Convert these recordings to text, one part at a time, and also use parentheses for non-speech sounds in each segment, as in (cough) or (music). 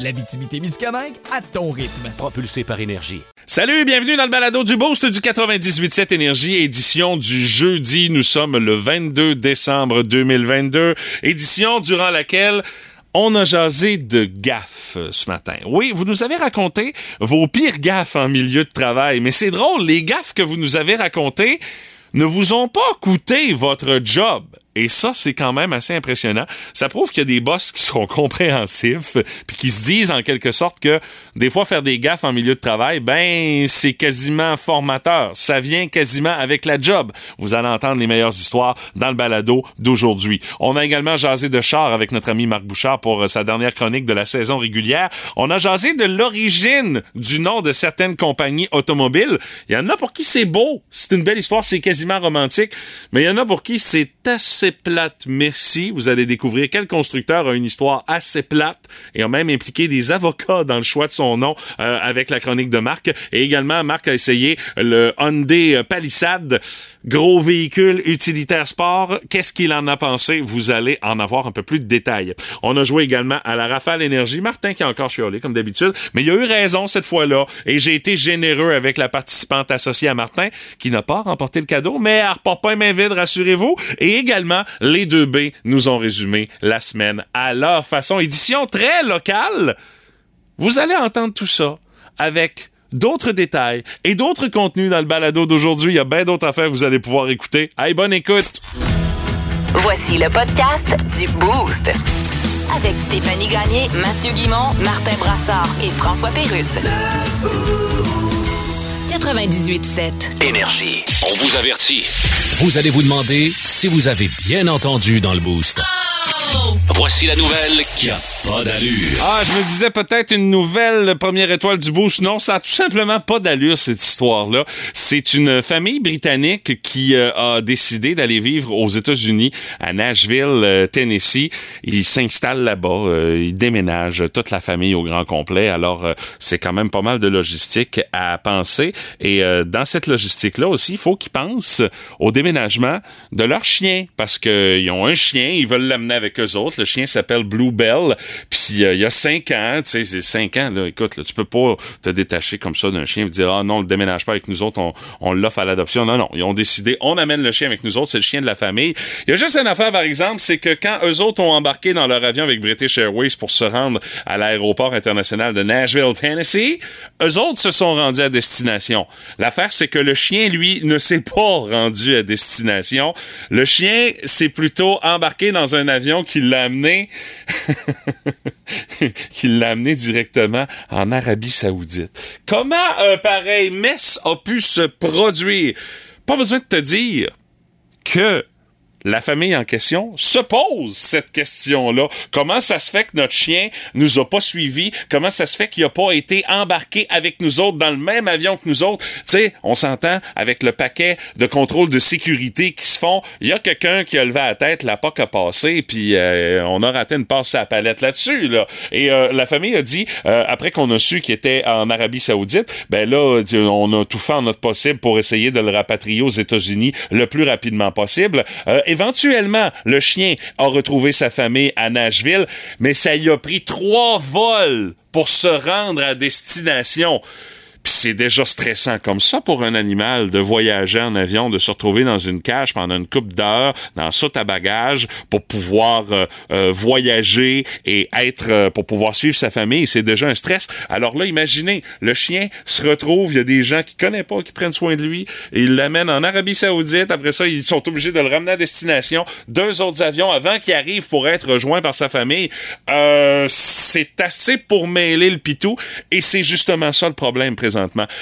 L'Abitibi-Témiscamingue à ton rythme. Propulsé par énergie. Salut, bienvenue dans le balado du Boost du 98.7 Énergie, édition du jeudi. Nous sommes le 22 décembre 2022, édition durant laquelle on a jasé de gaffes ce matin. Oui, vous nous avez raconté vos pires gaffes en milieu de travail, mais c'est drôle, les gaffes que vous nous avez racontées ne vous ont pas coûté votre job. Et ça, c'est quand même assez impressionnant. Ça prouve qu'il y a des boss qui sont (laughs) compréhensifs, puis qui se disent en quelque sorte que des fois faire des gaffes en milieu de travail, ben c'est quasiment formateur. Ça vient quasiment avec la job. Vous allez entendre les meilleures histoires dans le balado d'aujourd'hui. On a également jasé de char avec notre ami Marc Bouchard pour euh, sa dernière chronique de la saison régulière. On a jasé de l'origine du nom de certaines compagnies automobiles. Il y en a pour qui c'est beau, c'est une belle histoire, c'est quasiment romantique, mais il y en a pour qui c'est assez plate, merci. Vous allez découvrir quel constructeur a une histoire assez plate et a même impliqué des avocats dans le choix de son nom euh, avec la chronique de Marc. Et également, Marc a essayé le Hyundai Palisade, gros véhicule utilitaire sport. Qu'est-ce qu'il en a pensé? Vous allez en avoir un peu plus de détails. On a joué également à la Rafale Énergie. Martin qui a encore chiolé, comme d'habitude, mais il a eu raison cette fois-là et j'ai été généreux avec la participante associée à Martin qui n'a pas remporté le cadeau, mais elle repart pas main vide, rassurez-vous. Et également, les deux B nous ont résumé la semaine à leur façon. Édition très locale. Vous allez entendre tout ça avec d'autres détails et d'autres contenus dans le balado d'aujourd'hui. Il y a bien d'autres affaires que vous allez pouvoir écouter. Allez, bonne écoute! Voici le podcast du Boost. Avec Stéphanie Gagné, Mathieu Guimont, Martin Brassard et François Pérusse. 98.7. Énergie. On vous avertit. Vous allez vous demander si vous avez bien entendu dans le boost. Voici la nouvelle qui a pas d'allure. Ah, je me disais peut-être une nouvelle première étoile du boost. Non, ça a tout simplement pas d'allure, cette histoire-là. C'est une famille britannique qui euh, a décidé d'aller vivre aux États-Unis, à Nashville, euh, Tennessee. Ils s'installent là-bas, euh, ils déménagent toute la famille au grand complet. Alors, c'est quand même pas mal de logistique à penser. Et dans cette logistique-là aussi, il faut qu'ils pensent au déménagement de leur chien, parce qu'ils ont un chien, ils veulent l'amener avec eux autres. Le chien s'appelle Bluebell. Puis euh, il y a cinq ans, tu sais, c'est cinq ans, là, écoute, tu peux pas te détacher comme ça d'un chien et dire Ah non, on le déménage pas avec nous autres, on, on l'offre à l'adoption. Non, non. Ils ont décidé, on amène le chien avec nous autres, c'est le chien de la famille. Il y a juste une affaire, par exemple, c'est que quand eux autres ont embarqué dans leur avion avec British Airways pour se rendre à l'aéroport international de Nashville, Tennessee, eux autres se sont rendus à destination. L'affaire, c'est que le chien, lui, ne s'est pas rendu à destination. Le chien s'est plutôt embarqué dans un avion qui l'a amené (laughs) qui l'a amené directement en Arabie Saoudite. Comment un pareil mess a pu se produire? Pas besoin de te dire que la famille en question se pose cette question-là. Comment ça se fait que notre chien nous a pas suivis? Comment ça se fait qu'il a pas été embarqué avec nous autres dans le même avion que nous autres? Tu sais, on s'entend avec le paquet de contrôle de sécurité qui se font. Il y a quelqu'un qui a levé la tête, la POC a passé, puis euh, on a raté une passe à la palette là-dessus. Là. Et euh, la famille a dit, euh, après qu'on a su qu'il était en Arabie Saoudite, ben là, on a tout fait en notre possible pour essayer de le rapatrier aux États-Unis le plus rapidement possible. Éventuellement, le chien a retrouvé sa famille à Nashville, mais ça y a pris trois vols pour se rendre à destination. C'est déjà stressant comme ça pour un animal de voyager en avion, de se retrouver dans une cage pendant une coupe d'heures, dans saute à bagages, pour pouvoir euh, euh, voyager et être, euh, pour pouvoir suivre sa famille. C'est déjà un stress. Alors là, imaginez, le chien se retrouve, il y a des gens qui connaissent pas, qui prennent soin de lui, et ils l'amènent en Arabie Saoudite. Après ça, ils sont obligés de le ramener à destination. Deux autres avions avant qu'il arrive pour être rejoint par sa famille. Euh, c'est assez pour mêler le pitou, et c'est justement ça le problème présentement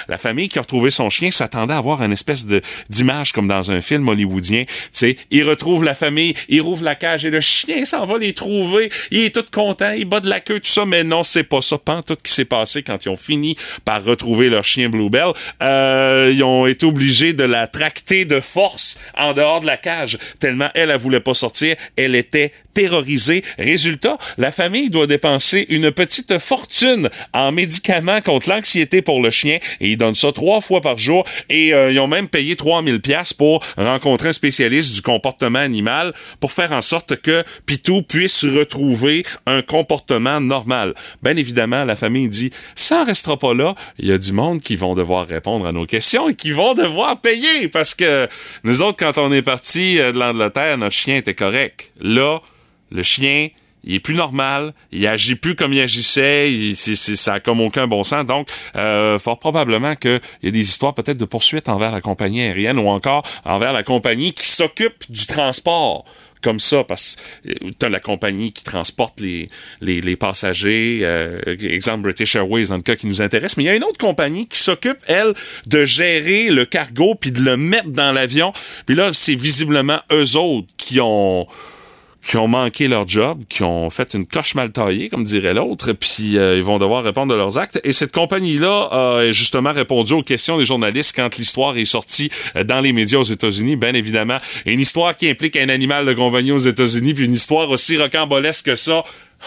La famille qui a retrouvé son chien s'attendait à avoir une espèce de d'image comme dans un film hollywoodien. Tu sais, il retrouve la famille, il rouvre la cage et le chien s'en va les trouver. Il est tout content, il bat de la queue, tout ça, mais non, c'est pas ça. Pas tout qui s'est passé quand ils ont fini par retrouver leur chien Bluebell. Euh, ils ont été obligés de la tracter de force en dehors de la cage, tellement elle, elle voulait pas sortir. Elle était terrorisée. Résultat, la famille doit dépenser une petite fortune en médicaments contre l'anxiété pour le chien et ils donnent ça trois fois par jour et euh, ils ont même payé 3000 pièces pour rencontrer un spécialiste du comportement animal pour faire en sorte que Pitou puisse retrouver un comportement normal. Bien évidemment, la famille dit ça restera pas là, il y a du monde qui vont devoir répondre à nos questions et qui vont devoir payer parce que nous autres quand on est parti euh, de l'Angleterre, notre chien était correct. Là, le chien, il est plus normal, il agit plus comme il agissait, il, ça a comme aucun bon sens. Donc, euh, fort probablement qu'il y a des histoires peut-être de poursuite envers la compagnie aérienne ou encore envers la compagnie qui s'occupe du transport comme ça, parce que euh, t'as la compagnie qui transporte les, les, les passagers, euh, exemple British Airways dans le cas qui nous intéresse, mais il y a une autre compagnie qui s'occupe, elle, de gérer le cargo puis de le mettre dans l'avion. Puis là, c'est visiblement eux autres qui ont qui ont manqué leur job, qui ont fait une coche mal taillée, comme dirait l'autre, puis euh, ils vont devoir répondre de leurs actes. Et cette compagnie-là a justement répondu aux questions des journalistes quand l'histoire est sortie euh, dans les médias aux États-Unis, bien évidemment. une histoire qui implique un animal de compagnie aux États-Unis, puis une histoire aussi rocambolesque que ça.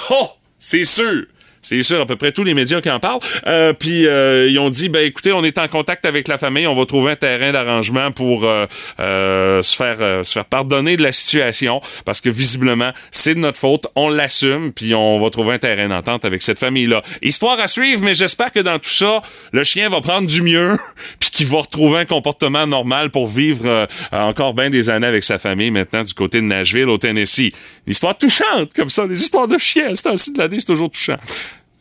Oh! C'est sûr! C'est sûr, à peu près tous les médias qui en parlent. Euh, puis euh, ils ont dit, ben écoutez, on est en contact avec la famille, on va trouver un terrain d'arrangement pour euh, euh se faire euh, se faire pardonner de la situation parce que visiblement c'est de notre faute, on l'assume, puis on va trouver un terrain d'entente avec cette famille-là. Histoire à suivre, mais j'espère que dans tout ça, le chien va prendre du mieux, (laughs) puis qu'il va retrouver un comportement normal pour vivre encore bien des années avec sa famille maintenant du côté de Nashville au Tennessee. Une histoire touchante comme ça, les histoires de chiens, c'est de l'année, c'est toujours touchant.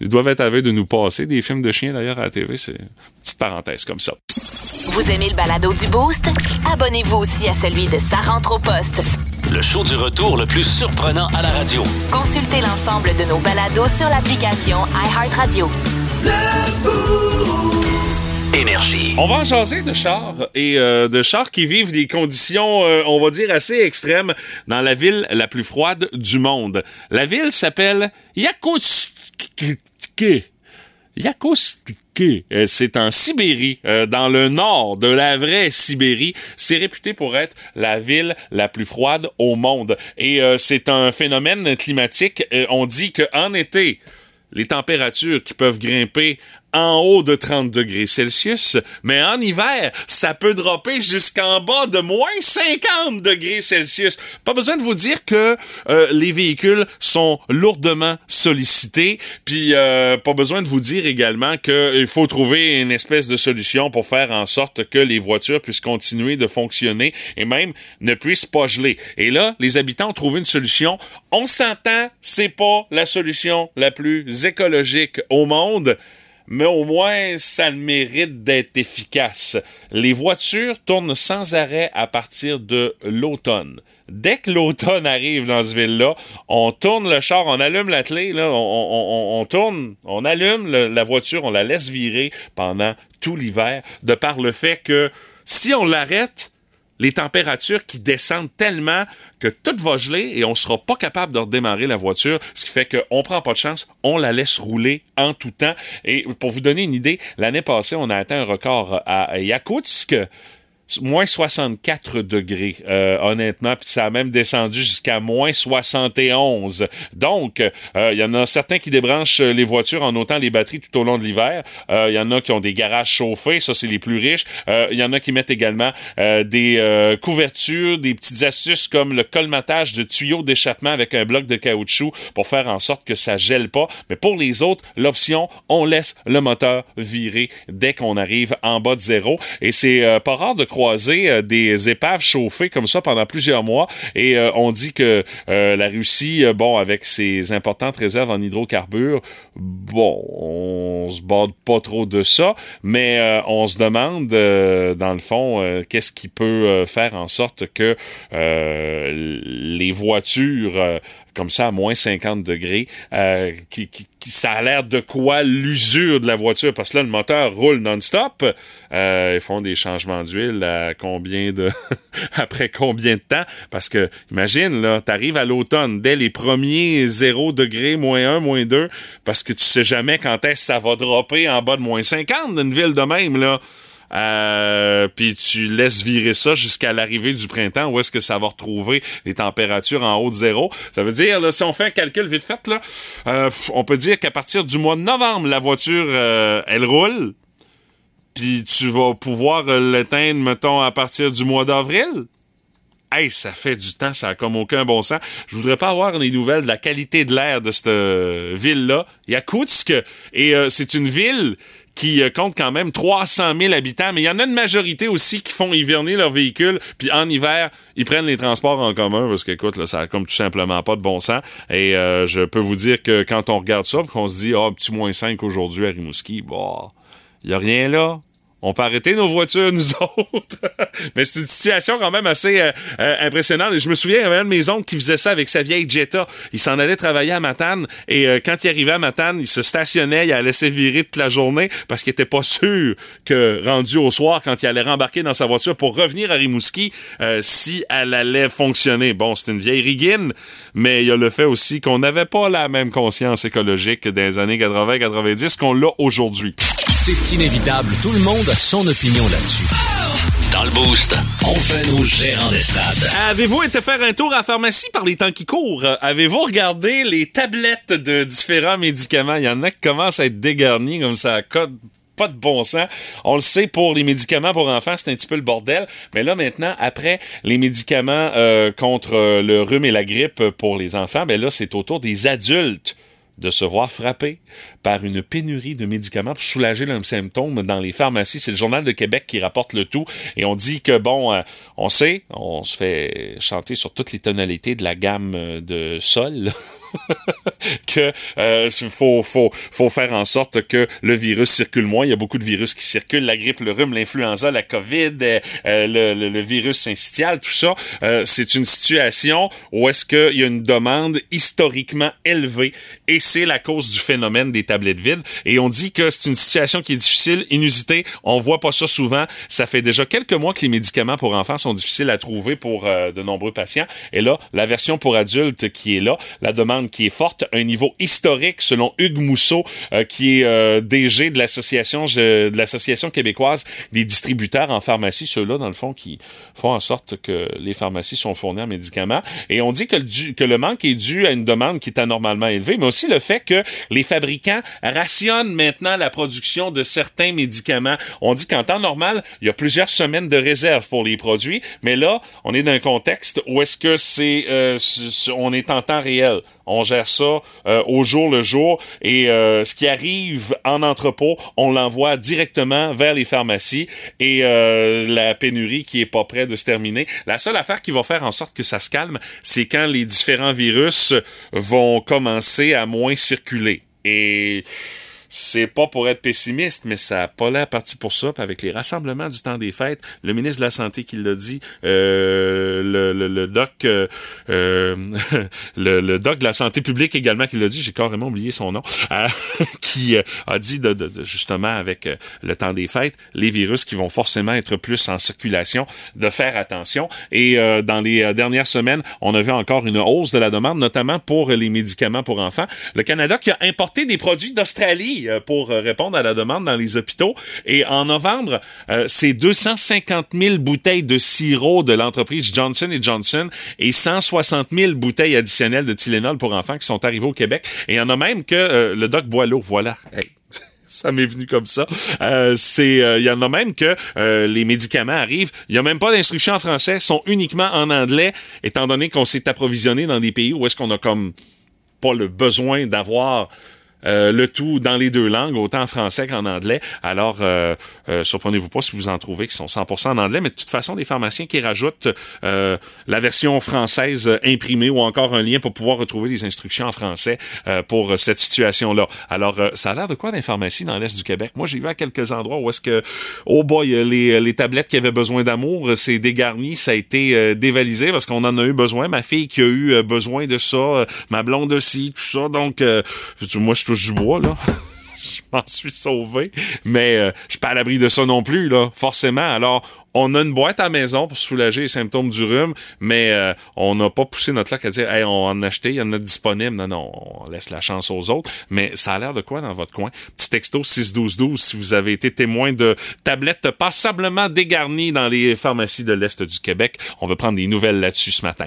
Ils doivent être à de nous passer des films de chiens d'ailleurs à la TV. C'est une petite parenthèse comme ça. Vous aimez le balado du Boost? Abonnez-vous aussi à celui de Sa rentre au poste. Le show du retour le plus surprenant à la radio. Consultez l'ensemble de nos balados sur l'application iHeartRadio. Énergie. On va en jaser de chars et euh, de chars qui vivent des conditions, euh, on va dire, assez extrêmes dans la ville la plus froide du monde. La ville s'appelle Yakutsk. Yakutsk. Euh, c'est en Sibérie, euh, dans le nord de la vraie Sibérie. C'est réputé pour être la ville la plus froide au monde. Et euh, c'est un phénomène climatique. on dit qu'en été, les températures qui peuvent grimper en haut de 30 degrés Celsius, mais en hiver, ça peut dropper jusqu'en bas de moins 50 degrés Celsius. Pas besoin de vous dire que euh, les véhicules sont lourdement sollicités, puis euh, pas besoin de vous dire également qu'il faut trouver une espèce de solution pour faire en sorte que les voitures puissent continuer de fonctionner et même ne puissent pas geler. Et là, les habitants ont trouvé une solution. On s'entend, c'est pas la solution la plus écologique au monde, mais au moins ça le mérite d'être efficace. Les voitures tournent sans arrêt à partir de l'automne. Dès que l'automne (laughs) arrive dans ce ville-là, on tourne le char, on allume la clé, là, on, tourne, on allume la voiture, on la laisse virer pendant tout l'hiver, de par le fait que si on l'arrête, les températures qui descendent tellement que tout va geler et on sera pas capable de redémarrer la voiture, ce qui fait qu'on prend pas de chance, on la laisse rouler en tout temps. Et pour vous donner une idée, l'année passée, on a atteint un record à Yakutsk moins 64 degrés, euh, honnêtement, puis ça a même descendu jusqu'à moins 71. Donc, il euh, y en a certains qui débranchent les voitures en notant les batteries tout au long de l'hiver. Il euh, y en a qui ont des garages chauffés, ça c'est les plus riches. Il y en a qui mettent également des couvertures, des petites astuces comme le colmatage de tuyaux d'échappement avec un bloc de caoutchouc pour faire en sorte que ça gèle pas. Mais pour les autres, l'option, on laisse le moteur virer dès qu'on arrive en bas de zéro. Et c'est pas rare de croire euh, des épaves chauffées comme ça pendant plusieurs mois. Et euh, on dit que euh, la Russie, bon, avec ses importantes réserves en hydrocarbures, bon, on se borde pas trop de ça, mais on se demande, dans le fond, qu'est-ce qui peut faire en sorte que les voitures comme ça à moins 50 degrés, euh, qui, qui, ça a l'air de quoi l'usure de la voiture? Parce que là le moteur roule non-stop. Euh, ils font des changements d'huile à combien de (laughs) après combien de temps? Parce que imagine là, t'arrives à l'automne dès les premiers 0 degrés, moins 1, moins 2 parce que tu sais jamais quand est-ce que ça va dropper en bas de moins 50 d'une ville de même là. Euh, puis tu laisses virer ça jusqu'à l'arrivée du printemps où est-ce que ça va retrouver les températures en haut de zéro. Ça veut dire, là, si on fait un calcul vite fait, là, euh, on peut dire qu'à partir du mois de novembre, la voiture, euh, elle roule. Puis tu vas pouvoir l'éteindre, mettons, à partir du mois d'avril. Hey, ça fait du temps, ça a comme aucun bon sens. Je voudrais pas avoir des nouvelles de la qualité de l'air de cette ville-là. Yakoutsk, et c'est une ville qui euh, compte quand même 300 000 habitants, mais il y en a une majorité aussi qui font hiverner leur véhicule, puis en hiver, ils prennent les transports en commun, parce qu'écoute, là, ça a comme tout simplement pas de bon sens. Et euh, je peux vous dire que quand on regarde ça, qu'on se dit, ah, oh, petit moins 5 aujourd'hui à Rimouski, bah, il y a rien là on peut arrêter nos voitures, (laughs) nous autres. Mais c'est une situation quand même assez euh, euh, impressionnante. je me souviens, il y avait un de mes oncles qui faisait ça avec sa vieille Jetta. Il s'en allait travailler à Matane et euh, quand il arrivait à Matane, il se stationnait, il allait laissé virer toute la journée parce qu'il était pas sûr que rendu au soir, quand il allait rembarquer dans sa voiture pour revenir à Rimouski, si elle allait fonctionner. Bon, c'est une vieille rigine, mais il y a le fait aussi qu'on n'avait pas la même conscience écologique des années 80-90 qu'on l'a aujourd'hui. C'est inévitable. Tout le monde a son opinion là-dessus. Dans le boost, on fait nos gérants des stades. Avez-vous été faire un tour à la pharmacie par les temps qui courent? Avez-vous regardé les tablettes de différents médicaments? Il y en a qui commencent à être dégarnis comme ça code pas de bon sens. On le sait pour les médicaments pour enfants, c'est un petit peu le bordel. Mais là maintenant, après les médicaments euh, contre le rhume et la grippe pour les enfants, ben là c'est autour des adultes de se voir frapper par une pénurie de médicaments pour soulager leurs symptômes dans les pharmacies. C'est le Journal de Québec qui rapporte le tout. Et on dit que, bon, euh, on sait, on se fait chanter sur toutes les tonalités de la gamme de sol. (laughs) que euh, faut, faut, faut faire en sorte que le virus circule moins. Il y a beaucoup de virus qui circulent, la grippe, le rhume, l'influenza, la COVID, euh, le, le, virus syncytial, tout ça. Euh, c'est une situation où est-ce qu'il y a une demande historiquement élevée et c'est la cause du phénomène des tablettes vides. Et on dit que c'est une situation qui est difficile, inusitée. On voit pas ça souvent. Ça fait déjà quelques mois que les médicaments pour enfants sont difficiles à trouver pour euh, de nombreux patients. Et là, la version pour adultes qui est là, la demande qui est forte, un niveau historique selon Hugues Mousseau, euh, qui est euh, DG de l'association de l'association québécoise des distributeurs en pharmacie, ceux-là dans le fond qui font en sorte que les pharmacies sont fournies en médicaments. Et on dit que le, que le manque est dû à une demande qui est anormalement élevée, mais aussi le fait que les fabricants rationnent maintenant la production de certains médicaments. On dit qu'en temps normal, il y a plusieurs semaines de réserve pour les produits, mais là, on est dans un contexte où est-ce que c'est euh, on est en temps réel on gère ça euh, au jour le jour et euh, ce qui arrive en entrepôt, on l'envoie directement vers les pharmacies et euh, la pénurie qui est pas près de se terminer. La seule affaire qui va faire en sorte que ça se calme, c'est quand les différents virus vont commencer à moins circuler. Et c'est pas pour être pessimiste, mais ça a pas l'air parti pour ça. avec les rassemblements du temps des fêtes, le ministre de la Santé qui l'a dit, euh, le, le, doc, euh, euh (laughs) le, doc de la santé publique également qui l'a dit, j'ai carrément oublié son nom, (laughs) euh, qui a dit de, de, justement avec le temps des fêtes, les virus qui vont forcément être plus en circulation, de faire attention. Et dans les dernières semaines, on a vu encore une hausse de la demande, notamment pour les médicaments pour enfants. Le Canada qui a importé des produits d'Australie euh, pour euh, répondre à la demande dans les hôpitaux. Et en novembre, euh, c'est 250 000 bouteilles de sirop de l'entreprise Johnson Johnson et 160 000 bouteilles additionnelles de Tylenol pour enfants qui sont arrivées au Québec. Et il y en a même que le doc Boileau, voilà. (laughs) ça m'est venu comme ça. c'est, il y en a même que les médicaments arrivent. Il y a même pas d'instructions en français, sont uniquement en anglais, étant donné qu'on s'est approvisionné dans des pays où est-ce qu'on a comme pas le besoin d'avoir Euh, le tout dans les deux langues, autant en français qu'en anglais. Alors, euh, euh, surprenez-vous pas si vous en trouvez qui sont 100% en anglais, mais de toute façon, les pharmaciens qui rajoutent la version française imprimée ou encore un lien pour pouvoir retrouver les instructions en français pour cette situation-là. Alors, ça a l'air de quoi dans pharmacies dans l'Est du Québec? Moi, j'ai vu à quelques endroits où est-ce que, oh boy, les, les tablettes qui avaient besoin d'amour, c'est dégarni, ça a été dévalisé parce qu'on en a eu besoin. Ma fille qui a eu besoin de ça, ma blonde aussi, tout ça. Donc, moi, je du bois, là. (laughs) je m'en suis sauvé, mais euh, je suis pas à l'abri de ça non plus, là, forcément. Alors, on a une boîte à la maison pour soulager les symptômes du rhume, mais euh, on n'a pas poussé notre lac à dire, hey, on en a acheté, il y en a disponible. Non, non, on laisse la chance aux autres. Mais ça a l'air de quoi dans votre coin? Petit texto 61212 si vous avez été témoin de tablettes passablement dégarnies dans les pharmacies de l'Est du Québec. On va prendre des nouvelles là-dessus ce matin.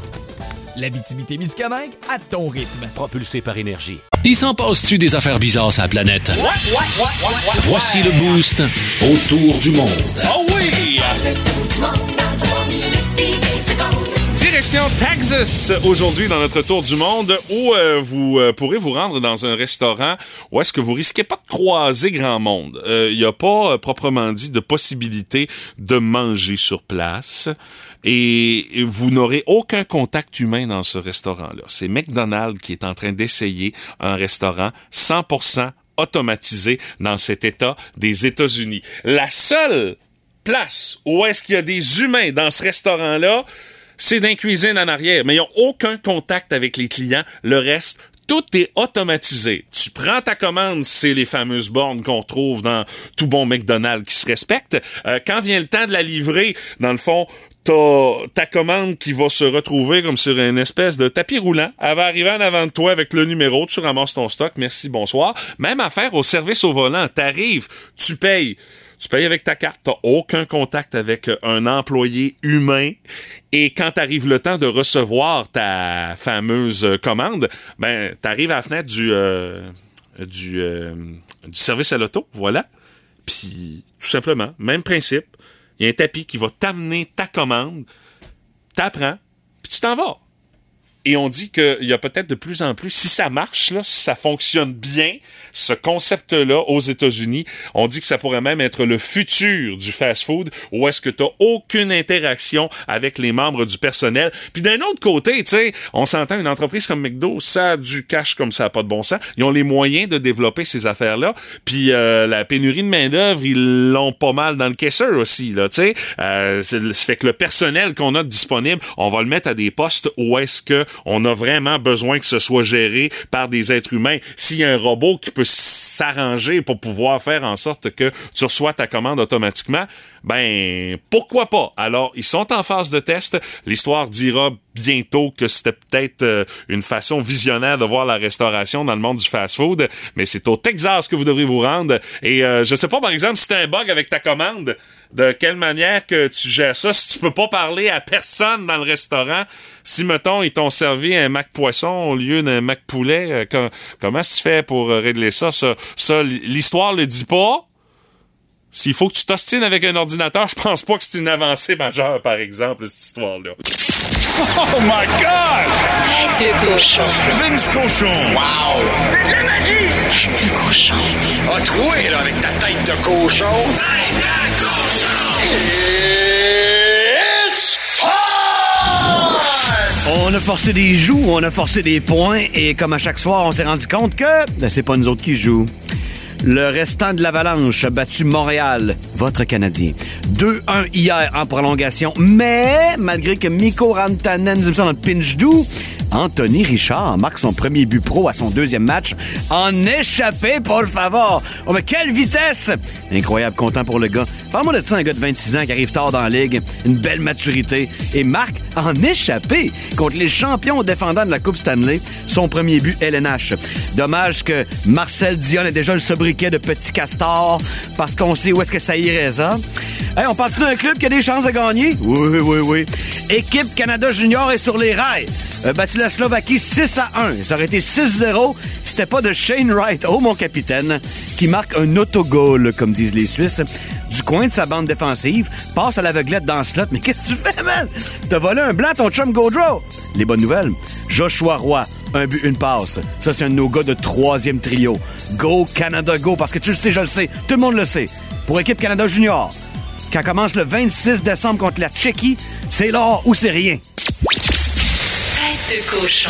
L'Abitibi-Témiscamingue à ton rythme. Propulsé par énergie. Il s'en passe-tu des affaires bizarres sur la planète? Voici le boost autour du monde. Oh oui! Direction Texas aujourd'hui dans notre tour du monde où euh, vous euh, pourrez vous rendre dans un restaurant où est-ce que vous risquez pas de croiser grand monde. Il euh, n'y a pas proprement dit de possibilité de manger sur place et vous n'aurez aucun contact humain dans ce restaurant-là. C'est McDonald's qui est en train d'essayer un restaurant 100% automatisé dans cet État des États-Unis. La seule place où est-ce qu'il y a des humains dans ce restaurant-là, c'est cuisine en arrière, mais ils n'ont aucun contact avec les clients. Le reste, tout est automatisé. Tu prends ta commande, c'est les fameuses bornes qu'on trouve dans tout bon McDonald's qui se respecte. Euh, quand vient le temps de la livrer, dans le fond, t'as ta commande qui va se retrouver comme sur une espèce de tapis roulant. Elle va arriver en avant de toi avec le numéro, tu ramasses ton stock, merci, bonsoir. Même affaire au service au volant. T'arrives, tu payes. Tu payes avec ta carte, t'as aucun contact avec un employé humain. Et quand arrive le temps de recevoir ta fameuse commande, ben t'arrives à la fenêtre du euh, du, euh, du service à l'auto, voilà. Puis tout simplement, même principe. Il y a un tapis qui va t'amener ta commande, t'apprends, puis tu t'en vas. Et on dit qu'il y a peut-être de plus en plus, si ça marche, là, si ça fonctionne bien, ce concept-là aux États-Unis, on dit que ça pourrait même être le futur du fast-food, où est-ce que tu aucune interaction avec les membres du personnel. Puis d'un autre côté, tu sais, on s'entend, une entreprise comme McDo, ça a du cash comme ça, pas de bon sens. Ils ont les moyens de développer ces affaires-là. Puis euh, la pénurie de main-d'œuvre, ils l'ont pas mal dans le caisseur aussi, là, tu sais. Euh, ça fait que le personnel qu'on a disponible, on va le mettre à des postes où est-ce que on a vraiment besoin que ce soit géré par des êtres humains. S'il y a un robot qui peut s'arranger pour pouvoir faire en sorte que tu reçois ta commande automatiquement, ben pourquoi pas? Alors, ils sont en phase de test. L'histoire dira bientôt que c'était peut-être euh, une façon visionnaire de voir la restauration dans le monde du fast-food, mais c'est au Texas que vous devrez vous rendre. Et euh, je sais pas, par exemple, si t'as un bug avec ta commande, de quelle manière que tu gères ça? Si tu peux pas parler à personne dans le restaurant. Si, mettons, ils t'ont servi un mac poisson au lieu d'un mac poulet, euh, comment tu fais pour régler ça? Ça, ça l'histoire le dit pas, s'il faut que tu t'ostines avec un ordinateur, je pense pas que c'est une avancée majeure, par exemple, cette histoire-là. Oh my God! Tête de cochon. Vince cochon. Wow! C'est de la magie! Tête de cochon. A troué, là, avec ta tête de cochon. Tête de cochon! On a forcé des joues, on a forcé des points, et comme à chaque soir, on s'est rendu compte que ben, c'est pas nous autres qui jouent. Le restant de l'Avalanche a battu Montréal, votre Canadien. 2-1 hier en prolongation, mais malgré que Mikko Rantanen nous dans le pinch doux, Anthony Richard marque son premier but pro à son deuxième match en échappé, por favor. Oh, mais quelle vitesse! Incroyable, content pour le gars. Parle-moi de ça, un gars de 26 ans qui arrive tard dans la ligue, une belle maturité, et marque en échappé contre les champions défendants de la Coupe Stanley, son premier but LNH. Dommage que Marcel Dion ait déjà le sobriquet de petit castor, parce qu'on sait où est-ce que ça irait, ça. Hey, on parle d'un club qui a des chances de gagner? Oui, oui, oui. Équipe Canada Junior est sur les rails. Battu la Slovaquie 6 à 1. Ça aurait été 6-0 si c'était pas de Shane Wright, oh mon capitaine, qui marque un autogol, comme disent les Suisses, du coin de sa bande défensive, passe à l'aveuglette dans le slot. Mais qu'est-ce que tu fais, man? T'as volé un blanc, ton chum Godreau. Les bonnes nouvelles. Joshua Roy, un but, une passe. Ça, c'est un de nos gars de troisième trio. Go Canada, go, parce que tu le sais, je le sais, tout le monde le sait. Pour équipe Canada Junior, quand commence le 26 décembre contre la Tchéquie, c'est l'or ou c'est rien. Tête de cochon.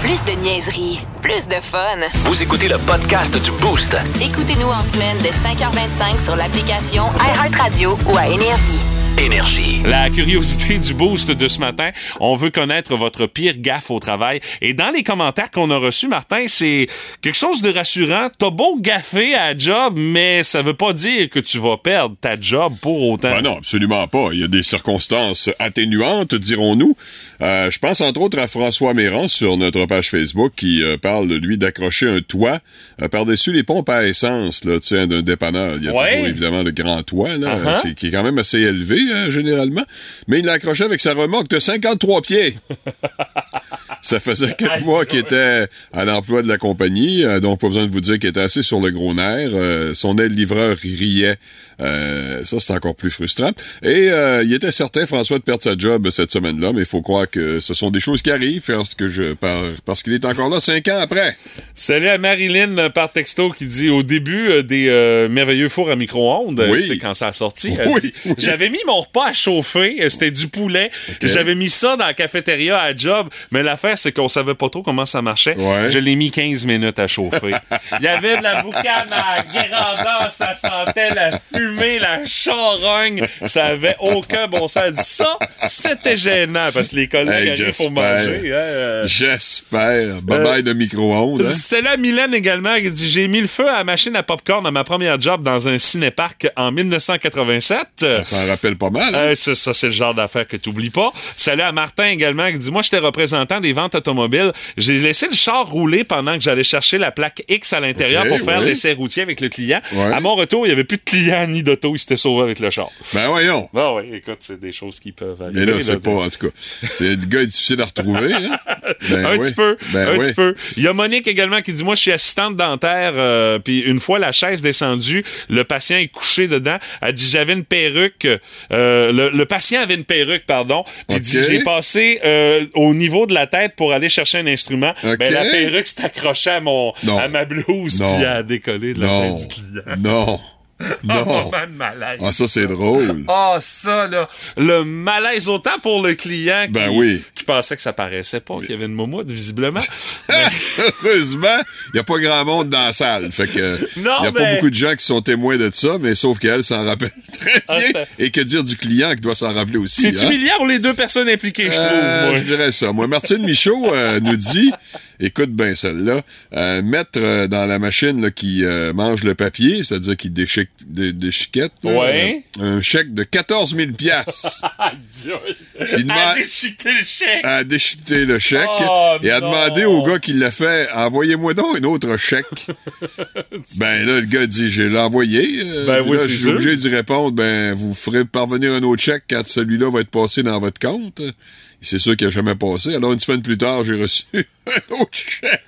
Plus de niaiserie, plus de fun. Vous écoutez le podcast du Boost. Écoutez-nous en semaine de 5h25 sur l'application iHeartRadio ou à Énergie. Énergie. La curiosité du boost de ce matin, on veut connaître votre pire gaffe au travail. Et dans les commentaires qu'on a reçus, Martin, c'est quelque chose de rassurant. T'as beau gaffer à la job, mais ça veut pas dire que tu vas perdre ta job pour autant. Ben non, absolument pas. Il y a des circonstances atténuantes, dirons-nous. Euh, je pense entre autres à François Méran sur notre page Facebook qui euh, parle, lui, d'accrocher un toit euh, par-dessus les pompes à essence là, tu sais, d'un dépanneur. Il y a Ouais. toujours, évidemment le grand toit, là, Uh-huh. qui est quand même assez élevé, hein, généralement. Mais il l'a accroché avec sa remorque de 53 pieds. (laughs) Ça faisait quelques mois qu'il était à l'emploi de la compagnie, euh, donc pas besoin de vous dire qu'il était assez sur le gros nerf. Euh, son aide-livreur riait. Euh, ça, c'est encore plus frustrant. Et euh, il était certain, François, de perdre sa job cette semaine-là, mais il faut croire que ce sont des choses qui arrivent parce que je par- parce qu'il est encore là cinq ans après. Salut à Marilyn euh, par texto qui dit au début euh, des merveilleux fours à micro-ondes, Oui. quand ça a sorti, Oui, j'avais mis mon repas à chauffer, c'était du poulet, j'avais mis ça dans la cafétéria à job, mais l'affaire c'est qu'on savait pas trop comment ça marchait. Ouais. Je l'ai mis 15 minutes à chauffer. (laughs) Il y avait de la boucane à grandeur, ça sentait la fumée, la charogne, ça avait aucun bon sens. Elle dit ça, c'était gênant parce que les collègues Hey, arrivent pour manger. hein, euh. J'espère. Bye bye de micro-ondes. hein. C'est là Mylène également qui dit J'ai mis le feu à la machine à popcorn à ma première job dans un cinéparc en 1987. Ça en rappelle pas mal. hein? Euh, ça, ça, c'est le genre d'affaire que tu oublies pas. Salut à Martin également qui dit Moi, j'étais représentant des ventes automobiles. J'ai laissé le char rouler pendant que j'allais chercher la plaque X à l'intérieur pour faire l'essai routier avec le client. Ouais. À mon retour, il n'y avait plus de client ni d'auto. Il s'était sauvé avec le char. Ben voyons. Ah oui, écoute, c'est des choses qui peuvent arriver. Mais là, c'est pas, en tout cas. C'est le gars est difficile à retrouver, hein? (laughs) Ben un oui. petit peu, Ben un oui. petit peu. Il y a Monique également qui dit moi je suis assistante dentaire euh, puis une fois la chaise descendue, le patient est couché dedans. Elle dit j'avais une perruque euh, le, le patient avait une perruque pardon. Puis dit j'ai passé euh, au niveau de la tête pour aller chercher un instrument. Ben la perruque s'est accrochée à mon Non. à ma blouse puis elle a décollé de la Non. tête du client. Non. (laughs) Non. moment de malaise. Ah, ça, c'est drôle. Ah, ça, là. Le malaise autant pour le client qui, Ben oui. qui pensait que ça paraissait pas, qu'il y avait une moumoute, visiblement. (laughs) Heureusement, il n'y a pas grand monde dans la salle. Fait que, il n'y a mais- pas beaucoup de gens qui sont témoins de ça, mais sauf qu'elle s'en rappelle (laughs) très Ah, bien. Et que dire du client qui doit s'en rappeler aussi. C'est hein? humiliant pour les deux personnes impliquées, je trouve. Euh, moi? je dirais ça. Moi, Martine Michaud euh, nous dit, écoute bien celle-là, euh, mettre euh, dans la machine là, qui euh, mange le papier, c'est-à-dire qui déchique, dé- déchiquette, Ouais. euh, un chèque de 14 000 piastres (laughs) À déchiqueter le chèque. à déchiqueter le chèque Oh, et à non. demander au gars qui l'a fait, envoyez-moi donc un autre chèque. (laughs) ben là, le gars dit, j'ai l'envoyé. euh, Ben oui, là, je suis obligé d'y répondre, ben, vous ferez parvenir un autre chèque quand celui-là va être passé dans votre compte. C'est sûr qu'il n'a jamais passé. Alors, une semaine plus tard, j'ai reçu (laughs) un autre chèque.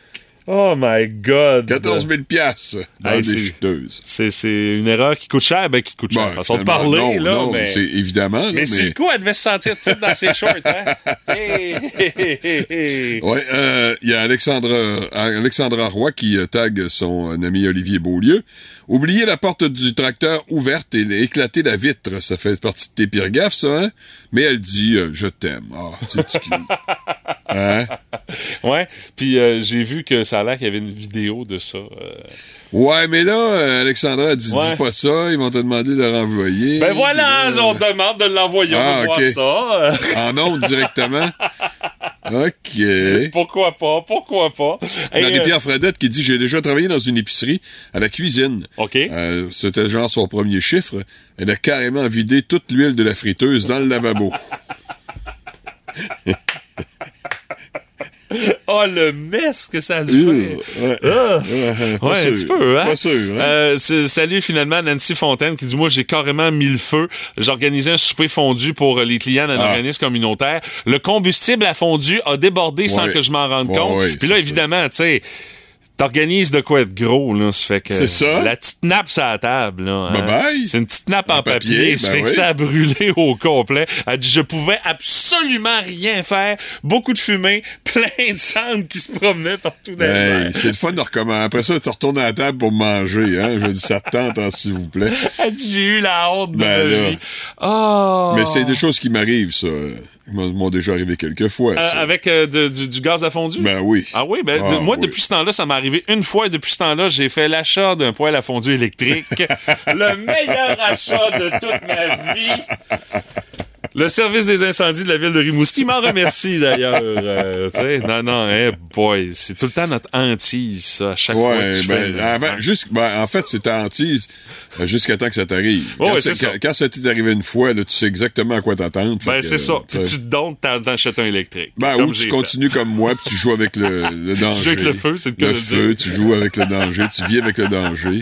Oh my God. 14 000 piastres dans Hey, des c'est-. C'est, c'est une erreur qui coûte cher, ben qui coûte cher. Ben, façon de parler, non, là, non, mais... c'est évidemment, là, Mais sur mais- le coup, elle devait se sentir petite dans ses shorts, hein? Hey, (laughs) hey. Ouais, euh, il y a Alexandra, Alexandra Roy qui euh, tag son euh, ami Olivier Beaulieu. Oublier la porte du tracteur ouverte et éclater la vitre, ça fait partie de tes pires gaffes, ça, hein? Mais elle dit euh, je t'aime. Ah, c'est petit cul. (laughs) Hein? Ouais, puis euh, j'ai vu que ça a l'air qu'il y avait une vidéo de ça. euh. Ouais, mais là, euh, Alexandra a dit Ouais. dis pas ça, ils vont te demander de renvoyer. Ben voilà, là, on demande de l'envoyer, on Ah, veut voir ok. ça. (laughs) En ondes directement. OK. Pourquoi pas? Pourquoi pas? Y a Et, euh, Pierre Fredette qui dit J'ai déjà travaillé dans une épicerie à la cuisine. OK. Euh, C'était genre son premier chiffre. Elle a carrément vidé toute l'huile de la friteuse dans le lavabo. (laughs) Oh, le mess que ça a dû faire. Ouais. Ah. Ouais, pas Ouais, sûr. un petit peu, hein? Pas sûr, hein? Euh, salut finalement Nancy Fontaine qui dit Moi, j'ai carrément mis le feu. J'organisais un souper fondu pour euh, les clients d'un Ah. organisme communautaire. Le combustible à fondu a débordé sans que je m'en rende compte. Puis là, évidemment, tu sais. T'organises de quoi être gros, là. Ça fait que. C'est ça. La petite nappe sur la table, là. hein. Bye-bye. C'est une petite nappe en, En papier. papier, Ça ben fait que ça a brûlé (laughs) au complet. Elle dit Je pouvais absolument rien faire. Beaucoup de fumée, (laughs) plein de cendres qui se promenaient partout dans. Hey, c'est le fun de recommencer. Après ça, tu retournes à la table pour manger. Hein? Je dis, ça te tente, hein, s'il vous plaît. (laughs) Elle dit, j'ai eu la honte de Ben ma là. vie. Oh! Mais c'est des choses qui m'arrivent, ça. Ils m'ont déjà arrivé quelques fois. Euh, avec euh, de- du, du gaz à fondu? Ben oui. Ah oui, ben, de- Ah, moi, oui. depuis ce temps-là, ça m'est arrivé une fois et depuis ce temps-là, j'ai fait l'achat d'un poêle à fondu électrique. (laughs) le meilleur achat de toute ma vie. Le service des incendies de la ville de Rimouski m'en remercie (laughs) d'ailleurs. Euh, tu non, non, hey boy, c'est tout le temps notre hantise, ça, à chaque fois que tu ben, fais. avant, jusqu'- ben, en fait, c'est ta hantise euh, jusqu'à temps que ça t'arrive. Quand, ouais, ça. quand- quand ça t'est arrivé une fois, là, tu sais exactement à quoi t'attendre. Ben, c'est ça. Puis tu tu te donnes, t'achètes un électrique. Ben, ou tu continues comme moi, puis tu joues avec le, le (laughs) danger. joues avec le feu, c'est le le feu, dire. tu joues avec le danger, tu vis avec le danger.